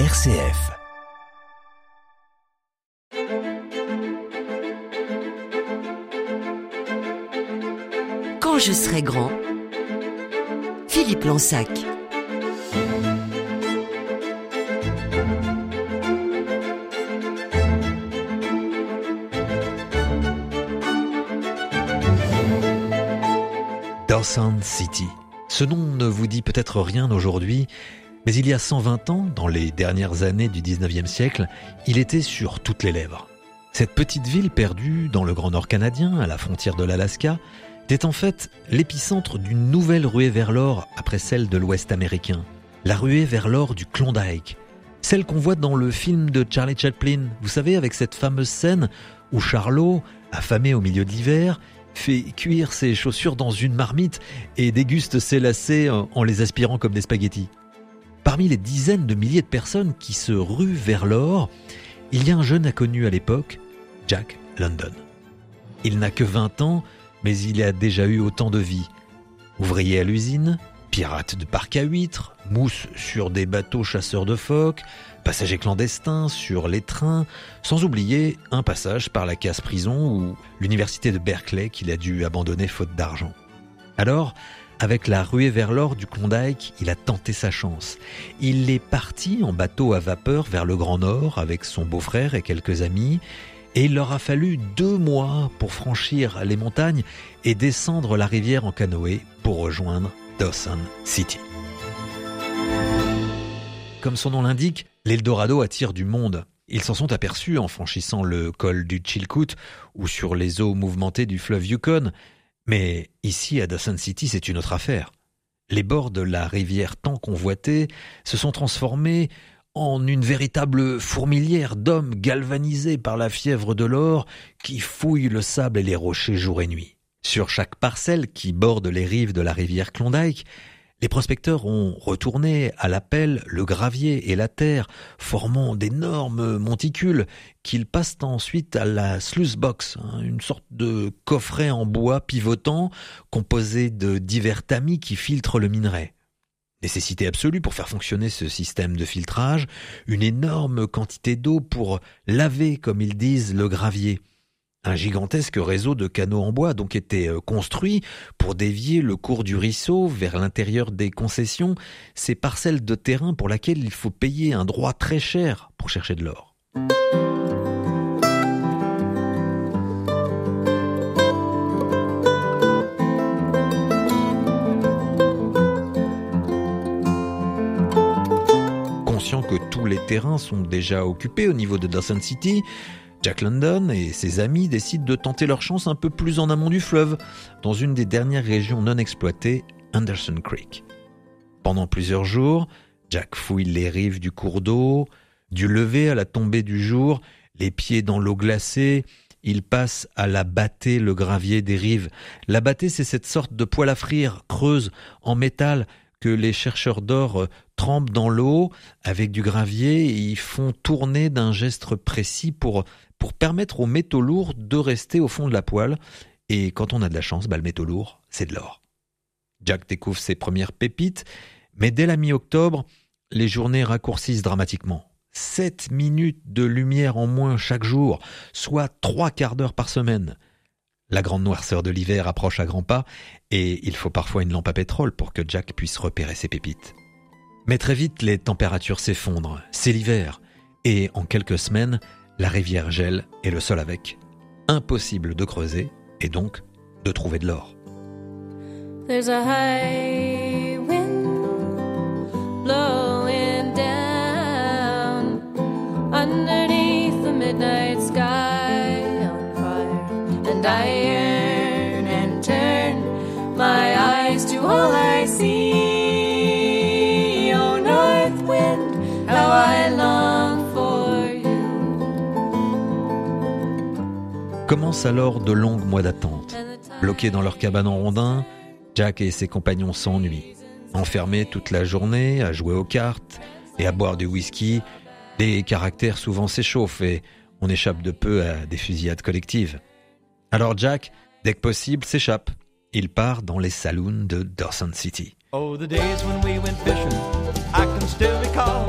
RCF. Quand je serai grand, Philippe Lansac. Dawson City. Ce nom ne vous dit peut-être rien aujourd'hui, mais il y a 120 ans, dans les dernières années du 19e siècle, il était sur toutes les lèvres. Cette petite ville perdue dans le Grand Nord canadien, à la frontière de l'Alaska, était en fait l'épicentre d'une nouvelle ruée vers l'or après celle de l'Ouest américain. La ruée vers l'or du Klondike. Celle qu'on voit dans le film de Charlie Chaplin, vous savez, avec cette fameuse scène où Charlot, affamé au milieu de l'hiver, fait cuire ses chaussures dans une marmite et déguste ses lacets en les aspirant comme des spaghettis. Parmi les dizaines de milliers de personnes qui se ruent vers l'or, il y a un jeune inconnu à l'époque, Jack London. Il n'a que 20 ans, mais il a déjà eu autant de vies. Ouvrier à l'usine, pirate de parc à huîtres, mousse sur des bateaux chasseurs de phoques, passager clandestin sur les trains, sans oublier un passage par la casse-prison ou l'université de Berkeley qu'il a dû abandonner faute d'argent. Alors, avec la ruée vers l'or du Klondike, il a tenté sa chance. Il est parti en bateau à vapeur vers le Grand Nord avec son beau-frère et quelques amis, et il leur a fallu deux mois pour franchir les montagnes et descendre la rivière en canoë pour rejoindre Dawson City. Comme son nom l'indique, l'Eldorado attire du monde. Ils s'en sont aperçus en franchissant le col du Chilkoot ou sur les eaux mouvementées du fleuve Yukon, mais ici, à Dawson City, c'est une autre affaire. Les bords de la rivière tant convoitée se sont transformés en une véritable fourmilière d'hommes galvanisés par la fièvre de l'or qui fouillent le sable et les rochers jour et nuit. Sur chaque parcelle qui borde les rives de la rivière Klondike, les prospecteurs ont retourné à l'appel le gravier et la terre, formant d'énormes monticules qu'ils passent ensuite à la sluice box, hein, une sorte de coffret en bois pivotant composé de divers tamis qui filtrent le minerai. Nécessité absolue pour faire fonctionner ce système de filtrage, une énorme quantité d'eau pour laver, comme ils disent, le gravier. Un gigantesque réseau de canaux en bois donc était euh, construit pour dévier le cours du ruisseau vers l'intérieur des concessions, ces parcelles de terrain pour lesquelles il faut payer un droit très cher pour chercher de l'or. Conscient que tous les terrains sont déjà occupés au niveau de Dawson City, Jack London et ses amis décident de tenter leur chance un peu plus en amont du fleuve, dans une des dernières régions non exploitées, Anderson Creek. Pendant plusieurs jours, Jack fouille les rives du cours d'eau, du lever à la tombée du jour, les pieds dans l'eau glacée, il passe à la battée le gravier des rives. La battée, c'est cette sorte de poêle à frire creuse en métal que les chercheurs d'or euh, trempent dans l'eau avec du gravier et ils font tourner d'un geste précis pour pour permettre aux métaux lourds de rester au fond de la poêle. Et quand on a de la chance, bah, le métaux lourd, c'est de l'or. Jack découvre ses premières pépites, mais dès la mi-octobre, les journées raccourcissent dramatiquement. 7 minutes de lumière en moins chaque jour, soit trois quarts d'heure par semaine. La grande noirceur de l'hiver approche à grands pas, et il faut parfois une lampe à pétrole pour que Jack puisse repérer ses pépites. Mais très vite, les températures s'effondrent, c'est l'hiver, et en quelques semaines, la rivière gèle et le sol avec. Impossible de creuser et donc de trouver de l'or. Alors de longues mois d'attente. Bloqués dans leur cabane en rondin, Jack et ses compagnons s'ennuient. Enfermés toute la journée à jouer aux cartes et à boire du whisky, les caractères souvent s'échauffent et on échappe de peu à des fusillades collectives. Alors Jack, dès que possible, s'échappe. Il part dans les saloons de Dawson City. Oh, the days when we went fishing, I can still recall.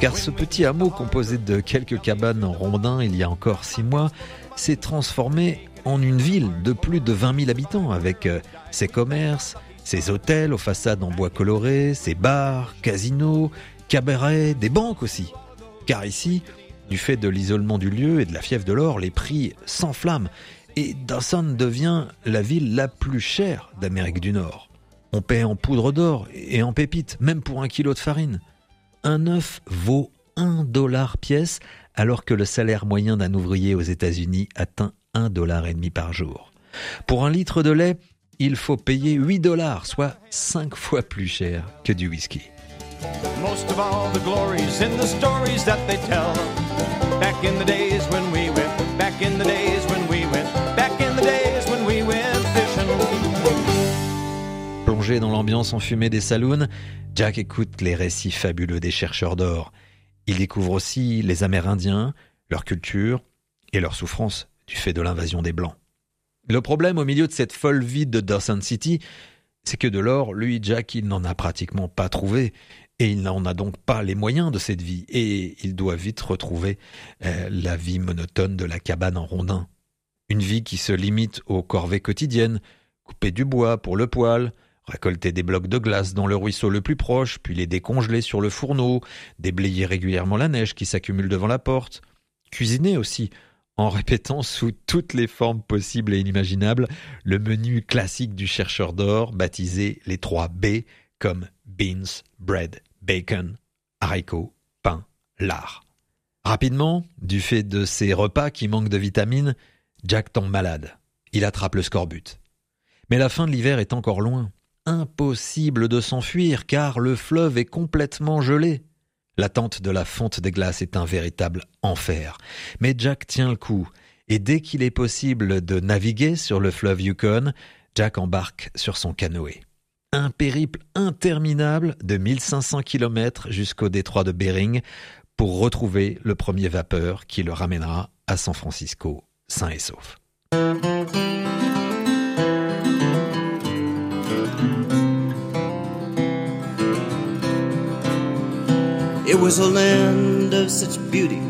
Car ce petit hameau composé de quelques cabanes en rondins il y a encore six mois s'est transformé en une ville de plus de 20 000 habitants avec euh, ses commerces, ses hôtels aux façades en bois coloré, ses bars, casinos, cabarets, des banques aussi. Car ici, du fait de l'isolement du lieu et de la fièvre de l'or, les prix s'enflamment et Dawson devient la ville la plus chère d'Amérique du Nord. On paie en poudre d'or et en pépites, même pour un kilo de farine. Un œuf vaut un dollar pièce alors que le salaire moyen d'un ouvrier aux États-Unis atteint un dollar et demi par jour. Pour un litre de lait, il faut payer 8 dollars, soit 5 fois plus cher que du whisky. Dans l'ambiance enfumée des saloons, Jack écoute les récits fabuleux des chercheurs d'or. Il découvre aussi les Amérindiens, leur culture et leurs souffrances du fait de l'invasion des Blancs. Le problème au milieu de cette folle vie de Dawson City, c'est que de l'or, lui, Jack, il n'en a pratiquement pas trouvé. Et il n'en a donc pas les moyens de cette vie. Et il doit vite retrouver euh, la vie monotone de la cabane en rondin. Une vie qui se limite aux corvées quotidiennes, couper du bois pour le poêle, récolter des blocs de glace dans le ruisseau le plus proche, puis les décongeler sur le fourneau, déblayer régulièrement la neige qui s'accumule devant la porte, cuisiner aussi, en répétant sous toutes les formes possibles et inimaginables le menu classique du chercheur d'or baptisé les trois B comme beans, bread, bacon, haricots, pain, lard. Rapidement, du fait de ces repas qui manquent de vitamines, Jack tombe malade. Il attrape le scorbut. Mais la fin de l'hiver est encore loin. Impossible de s'enfuir car le fleuve est complètement gelé. L'attente de la fonte des glaces est un véritable enfer. Mais Jack tient le coup, et dès qu'il est possible de naviguer sur le fleuve Yukon, Jack embarque sur son canoë. Un périple interminable de 1500 km jusqu'au détroit de Bering pour retrouver le premier vapeur qui le ramènera à San Francisco sain et sauf. Was a land of such beauty,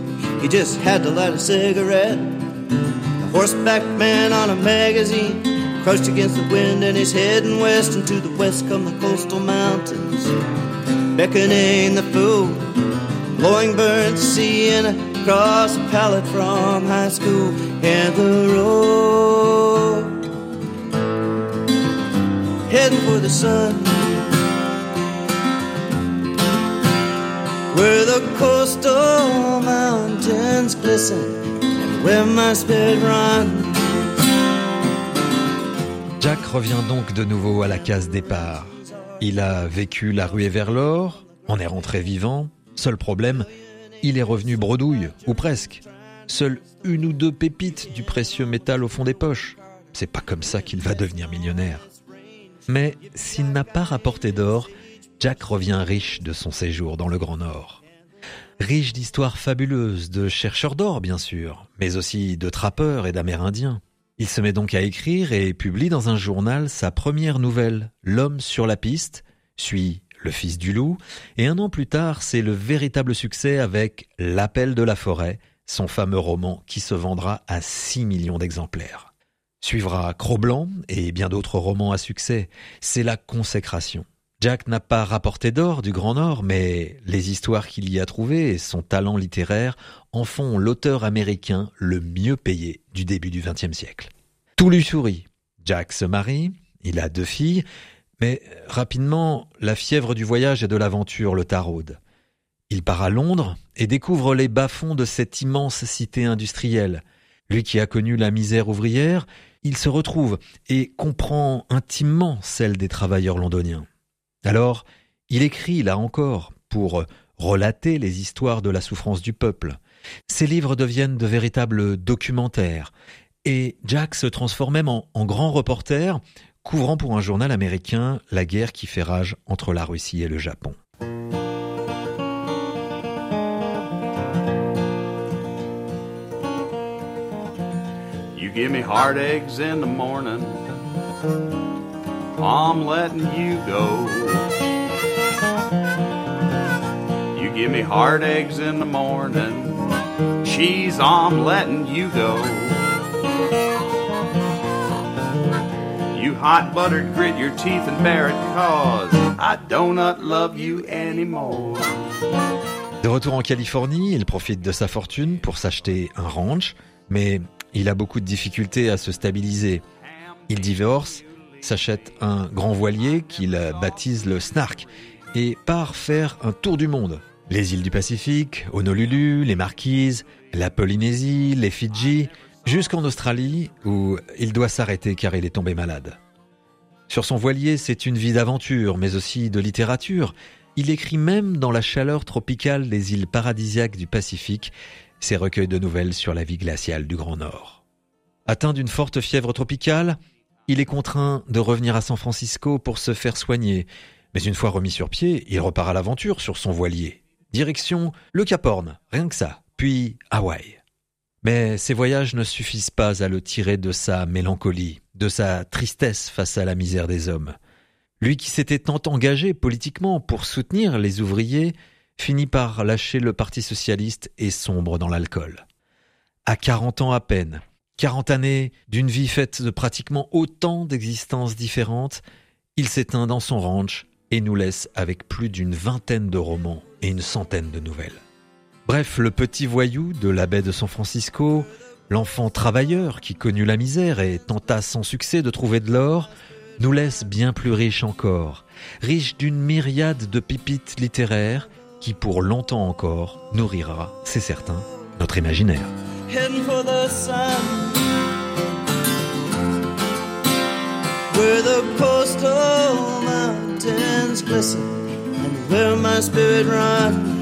you just had to light a cigarette. A horseback man on a magazine crushed against the wind and he's heading west, and to the west come the coastal mountains, beckoning the fool, blowing burnt sea and across a pallet from high school, and the road heading for the sun. Jack revient donc de nouveau à la case départ. Il a vécu la ruée vers l'or, en est rentré vivant. Seul problème, il est revenu bredouille, ou presque. Seule une ou deux pépites du précieux métal au fond des poches. C'est pas comme ça qu'il va devenir millionnaire. Mais s'il n'a pas rapporté d'or, Jack revient riche de son séjour dans le Grand Nord. Riche d'histoires fabuleuses, de chercheurs d'or bien sûr, mais aussi de trappeurs et d'Amérindiens. Il se met donc à écrire et publie dans un journal sa première nouvelle, L'homme sur la piste, suit Le fils du loup, et un an plus tard, c'est le véritable succès avec L'appel de la forêt, son fameux roman qui se vendra à 6 millions d'exemplaires. Suivra Cro-Blanc et bien d'autres romans à succès. C'est la consécration. Jack n'a pas rapporté d'or du Grand Nord, mais les histoires qu'il y a trouvées et son talent littéraire en font l'auteur américain le mieux payé du début du XXe siècle. Tout lui sourit. Jack se marie, il a deux filles, mais rapidement, la fièvre du voyage et de l'aventure le taraude. Il part à Londres et découvre les bas-fonds de cette immense cité industrielle. Lui qui a connu la misère ouvrière, il se retrouve et comprend intimement celle des travailleurs londoniens. Alors, il écrit, là encore, pour relater les histoires de la souffrance du peuple. Ses livres deviennent de véritables documentaires, et Jack se transforme même en, grand reporter, couvrant pour un journal américain la guerre qui fait rage entre la Russie et le Japon. I'm letting you go. You give me hard eggs in the morning. Cheese, I'm letting you go. You hot buttered grit your teeth and bear it cause I do not love you anymore. De retour en Californie, il profite de sa fortune pour s'acheter un ranch, mais il a beaucoup de difficultés à se stabiliser. Il divorce, s'achète un grand voilier qu'il baptise le Snark et part faire un tour du monde. Les îles du Pacifique, Honolulu, les Marquises, la Polynésie, les Fidji, jusqu'en Australie où il doit s'arrêter car il est tombé malade. Sur son voilier, c'est une vie d'aventure, mais aussi de littérature. Il écrit même dans la chaleur tropicale des îles paradisiaques du Pacifique ses recueils de nouvelles sur la vie glaciale du Grand Nord. Atteint d'une forte fièvre tropicale, il est contraint de revenir à San Francisco pour se faire soigner. Mais une fois remis sur pied, il repart à l'aventure sur son voilier. Direction le Cap Horn, rien que ça, puis Hawaï. Mais ces voyages ne suffisent pas à le tirer de sa mélancolie, de sa tristesse face à la misère des hommes. Lui qui s'était tant engagé politiquement pour soutenir les ouvriers, finit par lâcher le Parti socialiste et sombre dans l'alcool. À 40 ans à peine, 40 années d'une vie faite de pratiquement autant d'existences différentes, il s'éteint dans son ranch et nous laisse avec plus d'une vingtaine de romans et une centaine de nouvelles. Bref, le petit voyou de la baie de San Francisco, l'enfant travailleur qui connut la misère et tenta sans succès de trouver de l'or, nous laisse bien plus riche encore, riche d'une myriade de pépites littéraires qui pour longtemps encore nourrira, c'est certain, notre imaginaire. Where the coastal mountains glisten and where my spirit runs.